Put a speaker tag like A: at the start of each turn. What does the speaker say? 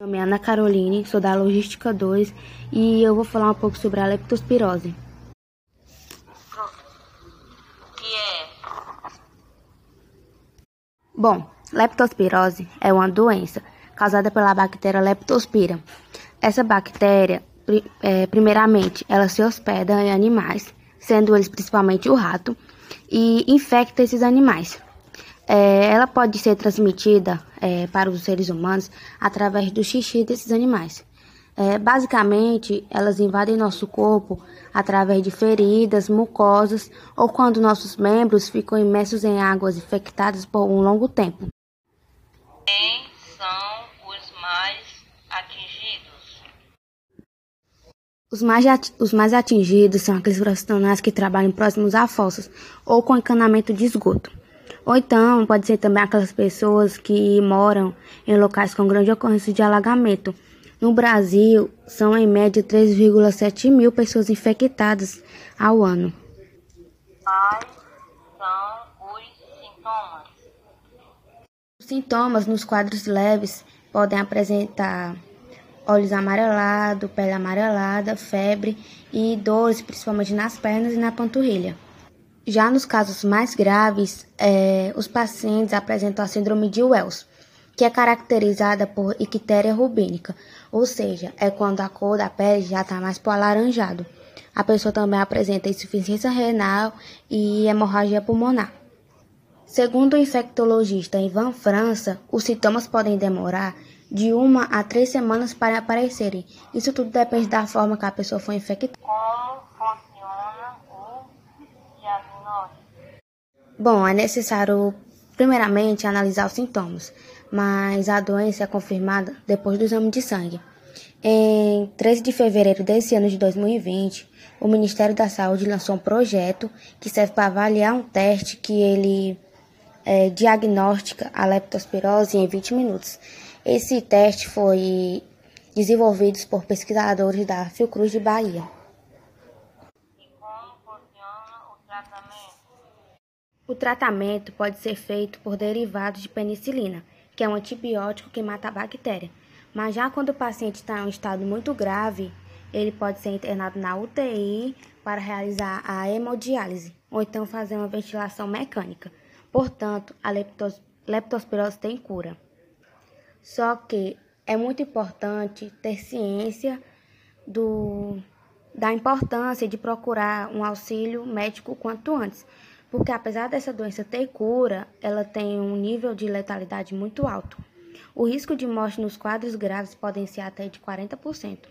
A: Meu nome é Ana Caroline, sou da Logística 2 e eu vou falar um pouco sobre a leptospirose.
B: O que é?
A: Bom, leptospirose é uma doença causada pela bactéria Leptospira. Essa bactéria, é, primeiramente, ela se hospeda em animais, sendo eles principalmente o rato, e infecta esses animais. É, ela pode ser transmitida é, para os seres humanos através do xixi desses animais. É, basicamente, elas invadem nosso corpo através de feridas, mucosas ou quando nossos membros ficam imersos em águas infectadas por um longo tempo.
B: Quem são os mais atingidos?
A: Os mais, os mais atingidos são aqueles profissionais que trabalham próximos a fossas ou com encanamento de esgoto. Ou então, pode ser também aquelas pessoas que moram em locais com grande ocorrência de alagamento. No Brasil, são em média 3,7 mil pessoas infectadas ao ano.
B: Quais são os sintomas?
A: Os sintomas nos quadros leves podem apresentar olhos amarelados, pele amarelada, febre e dores, principalmente nas pernas e na panturrilha. Já nos casos mais graves, é, os pacientes apresentam a síndrome de Wells, que é caracterizada por ictéria rubínica, ou seja, é quando a cor da pele já está mais para o alaranjado. A pessoa também apresenta insuficiência renal e hemorragia pulmonar. Segundo o infectologista Ivan França, os sintomas podem demorar de uma a três semanas para aparecerem. Isso tudo depende da forma que a pessoa foi infectada. Bom, é necessário, primeiramente, analisar os sintomas, mas a doença é confirmada depois do exame de sangue. Em 13 de fevereiro desse ano de 2020, o Ministério da Saúde lançou um projeto que serve para avaliar um teste que ele é, diagnostica a leptospirose em 20 minutos. Esse teste foi desenvolvido por pesquisadores da Fiocruz de Bahia.
B: E como funciona o tratamento?
A: O tratamento pode ser feito por derivados de penicilina, que é um antibiótico que mata a bactéria. Mas já quando o paciente está em um estado muito grave, ele pode ser internado na UTI para realizar a hemodiálise ou então fazer uma ventilação mecânica. Portanto, a leptos leptospirose tem cura. Só que é muito importante ter ciência do, da importância de procurar um auxílio médico quanto antes, porque apesar dessa doença ter cura, ela tem um nível de letalidade muito alto. O risco de morte nos quadros graves pode ser até de 40%.